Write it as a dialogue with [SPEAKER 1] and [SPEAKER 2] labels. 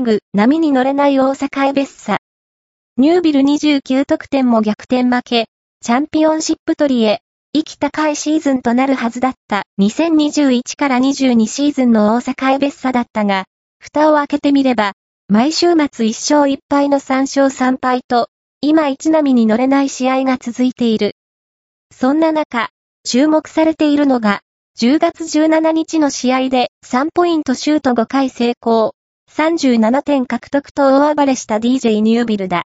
[SPEAKER 1] リーグ、波に乗れない大阪エベッサ。ニュービル29得点も逆転負け、チャンピオンシップ取りへ、息高いシーズンとなるはずだった2021から22シーズンの大阪エベッサだったが、蓋を開けてみれば、毎週末1勝1敗の3勝3敗と、今一波に乗れない試合が続いている。そんな中、注目されているのが、10月17日の試合で3ポイントシュート5回成功、37点獲得と大暴れした DJ ニュービルだ。